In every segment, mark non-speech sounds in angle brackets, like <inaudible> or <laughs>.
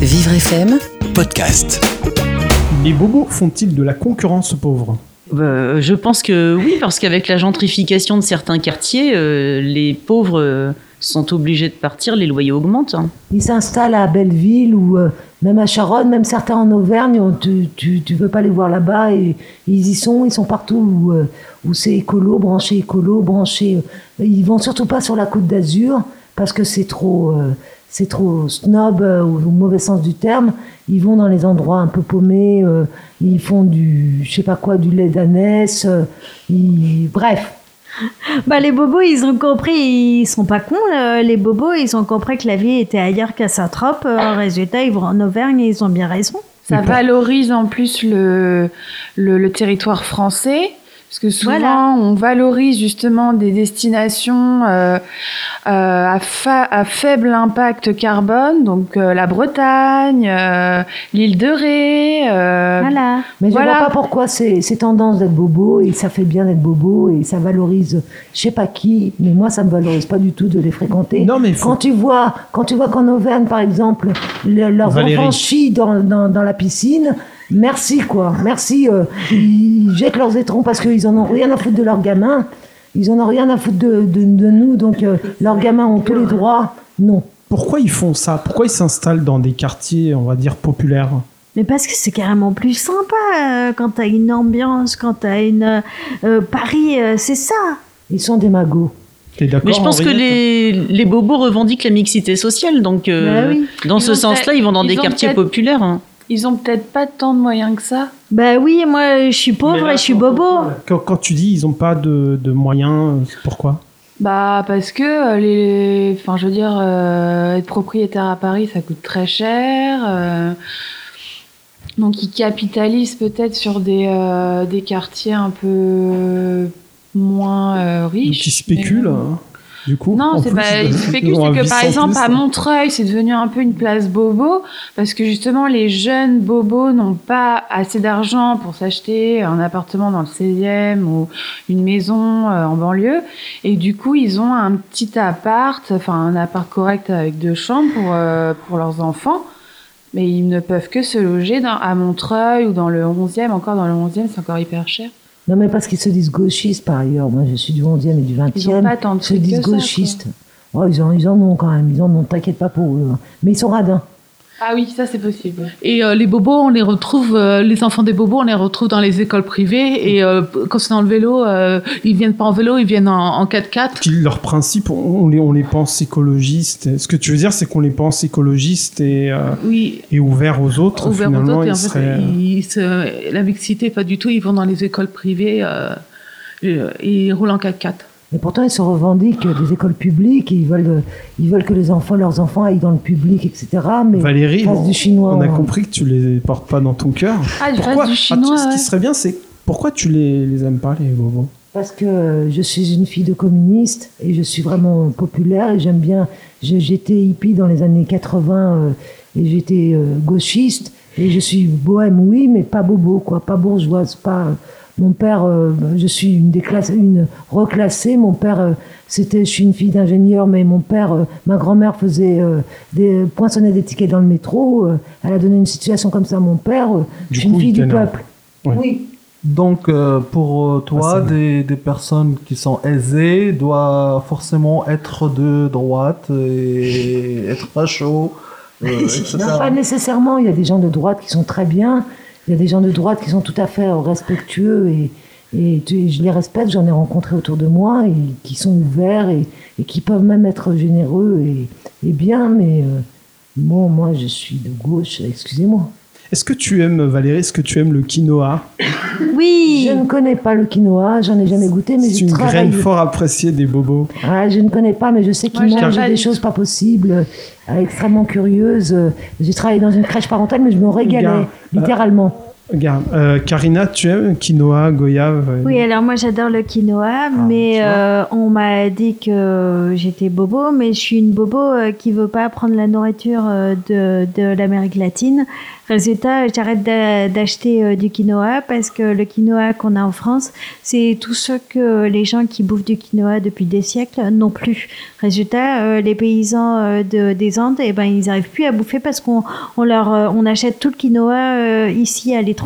Vivre FM, podcast. Les bobos font-ils de la concurrence aux pauvres? Euh, je pense que oui, parce qu'avec la gentrification de certains quartiers, euh, les pauvres euh, sont obligés de partir, les loyers augmentent. hein. Ils s'installent à Belleville ou euh, même à Charonne, même certains en Auvergne, on- tu, tu, tu peux pas les voir là-bas et ils y sont, ils sont partout où, où c'est écolo, branché écolo, branché. ils vont surtout pas sur la côte d'Azur parce que c'est trop, euh, c'est trop snob euh, au, au mauvais sens du terme. Ils vont dans les endroits un peu paumés, euh, ils font du, je sais pas quoi, du lait d'ânesse, euh, ils- bref. Bah, les bobos, ils ont compris, ils sont pas cons, là. les bobos, ils ont compris que la vie était ailleurs qu'à Saint-Trope. Euh, résultat, ils vont en Auvergne et ils ont bien raison. Ça valorise en plus le, le, le territoire français. Parce que souvent, Voilà. on valorise justement des destinations euh, euh, à, fa- à faible impact carbone, donc euh, la Bretagne, euh, l'île de Ré. euh, Voilà. Mais je Voilà. vois pas pourquoi c'est c'est tendance d'être bobo et ça fait bien d'être bobo et ça valorise je sais pas qui, mais moi ça me valorise pas du tout de les fréquenter. Non, mais faut- quand tu vois quand tu vois qu'en Auvergne par exemple le- leurs Valérie. enfants chient dans, dans, dans la piscine, merci quoi, merci. euh, ils jettent leurs étrons parce qu'ils en ont rien à foutre de leurs gamins, ils en ont rien à foutre de, de, de nous donc euh, leurs gamins ont tous les droits. Non. Pourquoi ils font ça? Pourquoi ils s'installent dans des quartiers, on va dire, populaires? Mais parce que c'est carrément plus sympa euh, quand t'as une ambiance, quand t'as une. euh, Paris, euh, c'est ça. Ils sont des magots. T'es d'accord Mais je pense que les, les bobos revendiquent la mixité sociale, donc euh, Bah oui. dans Ils ce sens-là, ils vont dans ils des quartiers populaires. hein. Ils ont peut-être pas tant de moyens que ça. Bah oui, moi, je suis pauvre et je suis bobo. Quand, quand tu dis ils ont pas de, de moyens, pourquoi? Bah parce que euh, les, enfin je veux dire, euh, être propriétaire à Paris, ça coûte très cher. euh, donc ils capitalisent peut-être sur des euh, des quartiers un peu moins euh, Donc riches. ils spéculent, mais- hein, du coup Non, c'est pas. de- <laughs> c'est que par 800 exemple plus, à. Montreuil, c'est devenu un peu une place bobo parce que justement les jeunes bobos n'ont pas assez d'argent pour s'acheter un appartement dans le 16e ou une maison euh, en banlieue et du coup ils ont un petit appart, enfin un appart correct avec deux chambres pour euh, pour leurs enfants. Mais ils ne peuvent que se loger dans, à Montreuil ou dans le 11e. Encore dans le 11e, c'est encore hyper cher. Non, mais parce qu'ils se disent gauchistes par ailleurs. Moi, je suis du 11e et du 20e. Ils ont pas tant de Ils se disent ça, gauchistes. Oh, ils, en, ils en ont quand même. Ils en ont, t'inquiète pas pour eux. hein. Mais ils sont radins. Ah oui, ça c'est possible. Et euh, les bobos, on les retrouve, euh, les enfants des bobos, on les retrouve dans les écoles privées. Et euh, quand c'est dans le vélo, euh, ils viennent pas en vélo, ils viennent en, en 4x4. Puis leurs principes, on les, on les pense écologistes. Ce que tu veux dire, c'est qu'on les pense écologistes et, euh, Oui, et ouverts aux autres. ouverts aux autres. Et en fait, seraient- ils se- la mixité, pas du tout. Ils vont dans les écoles privées et ils roulent en 4x4. Mais pourtant, ils se revendiquent des écoles publiques. et Ils veulent, ils veulent que les enfants, leurs enfants aillent dans le public, etc. Mais Valérie, on, du chinois, on a compris que tu les portes pas dans ton cœur. Ah, du Pourquoi du Ah, chinois. Ce qui serait bien, c'est pourquoi tu les, les aimes pas, les bobos Parce que je suis une fille de communiste et je suis vraiment populaire et j'aime bien. J'étais hippie dans les années 80 euh, et j'étais euh, gauchiste et je suis bohème, oui, mais pas bobo, quoi, pas bourgeoise, pas. Mon père, euh, je suis une déclassée, une reclassée. Mon père, euh, c'était, je suis une fille d'ingénieur, mais mon père, euh, ma grand-mère faisait euh, des poinçonnait des tickets dans le métro. euh, elle a donné une situation comme ça à mon père. euh, je suis une coup, fille du peuple. Oui. Donc, euh, pour Ah, toi, c'est des, des personnes qui sont aisées doivent forcément être de droite et être euh, <laughs> etc. Non, pas nécessairement. Il y a des gens de droite qui sont très bien. Il y a des gens de droite qui sont tout à fait euh, respectueux et, et je les respecte. J'en ai rencontré autour de moi et qui sont ouverts et, et qui peuvent même être généreux et, et bien. Mais euh, bon, moi, je suis de gauche. Excusez-moi. Est-ce que tu aimes, Valérie, est-ce que tu aimes le quinoa? Oui. Je ne connais pas le quinoa. J'en ai jamais goûté, mais C'est une graine fort appréciée des bobos. Ah, je ne connais pas, mais je sais qu'ils Moi, j'aime mangent des choses pas possibles, euh, extrêmement curieuses. Euh, J'ai travaillé dans une crèche parentale, mais je me régalais, Bien. littéralement. Regarde, euh, Karina, tu aimes quinoa, goyave Oui, alors moi j'adore le quinoa, mais tu vois. euh, on m'a dit que j'étais bobo, mais je suis une bobo euh, qui veut pas prendre la nourriture euh, de, de l'Amérique latine. Résultat, j'arrête d'a- d'acheter du quinoa parce que le quinoa qu'on a en France, c'est tout ce que les gens qui bouffent du quinoa depuis des siècles n'ont plus. Résultat, les paysans de, des Andes, eh ben, ils n'arrivent plus à bouffer parce qu'on on leur, on achète tout le quinoa ici à l'étranger.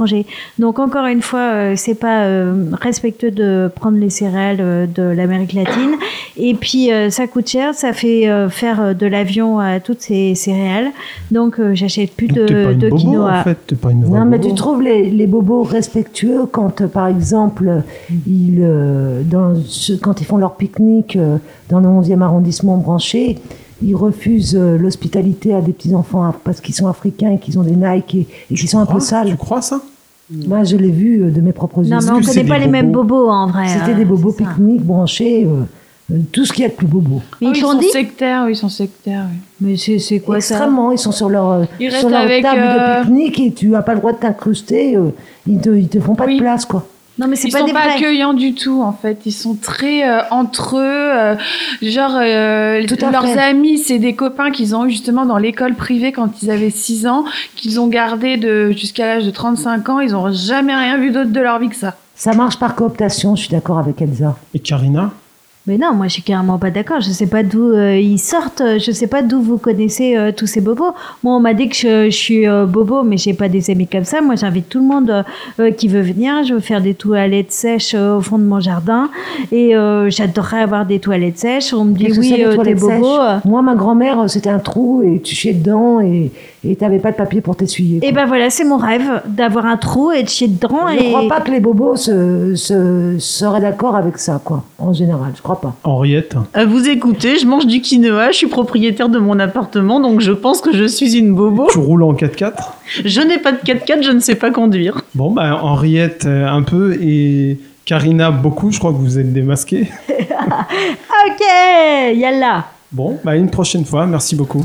Donc encore une fois, euh, c'est pas euh, respectueux de prendre les céréales euh, de l'Amérique latine. Et puis euh, ça coûte cher, ça fait euh, faire de l'avion à toutes ces céréales. Donc euh, j'achète plus donc de, pas une de bobo, quinoa. en fait, t'es pas une vraie Non, mais bobo. tu trouves les, les bobos respectueux quand, euh, par exemple, ils, euh, dans ce- quand ils font leur pique-nique euh, dans le 11e arrondissement branché, ils refusent euh, l'hospitalité à des petits-enfants parce qu'ils sont africains et qu'ils ont des Nike et, et qu'ils sont un peu sales. Tu crois ça? Moi, je l'ai vu euh, de mes propres yeux. Non, mais on c'est connaît pas les mêmes bobos en vrai. C'était hein, des bobos pique-nique branchés, euh, euh, tout ce qu'il y a de plus bobo. Mais Ah ils sont dit sectaires, oui, ils sont sectaires. oui. Mais c'est c'est quoi ça? Extrêmement, ils sont sur leur, euh, Ils sur leur avec, table euh, de pique-nique et tu n'as pas le droit de t'incruster. euh, ils, te, ils te font pas Oui. de place, quoi. Non, mais c'est Ils pas sont des pas accueillants du tout, en fait. Ils sont très euh, entre eux. euh, genre, euh, Tout leurs fait. amis, c'est des copains qu'ils ont eu justement dans l'école privée quand ils avaient 6 ans, qu'ils ont gardé de, jusqu'à l'âge de 35 ans. Ils n'ont jamais rien vu d'autre de leur vie que ça. Ça marche par cooptation, je suis d'accord avec Elsa. Et Karina? Mais non, moi je suis carrément pas d'accord. Je sais pas d'où euh, ils sortent. Je sais pas d'où vous connaissez euh, tous ces bobos. Moi, on m'a dit que je, je suis euh, bobo, mais j'ai pas des amis comme ça. Moi, j'invite tout le monde qui veut venir. Je veux faire des toilettes sèches au fond de mon jardin, et j'adorerais avoir des toilettes sèches. On me dit oui, t'es bobo. sèches. Moi, ma grand-mère, c'était un trou et tu chiais dedans et et t'avais pas de papier pour t'essuyer. Et quoi. ben voilà, c'est mon rêve d'avoir un trou et de chier dedans. je et... crois pas que les bobos se, se- seraient d'accord avec ça, quoi. En général, je crois pas. Henriette À vous écouter, je mange du quinoa, je suis propriétaire de mon appartement, donc je pense que je suis une bobo. Tu roules en 4x4 Je n'ai pas de 4x4, je ne sais pas conduire. Bon, bah, Henriette euh, un peu et Karina beaucoup. Je crois que vous êtes démasqués. <laughs> Ok, yalla. Bon, bah, une prochaine fois. Merci beaucoup.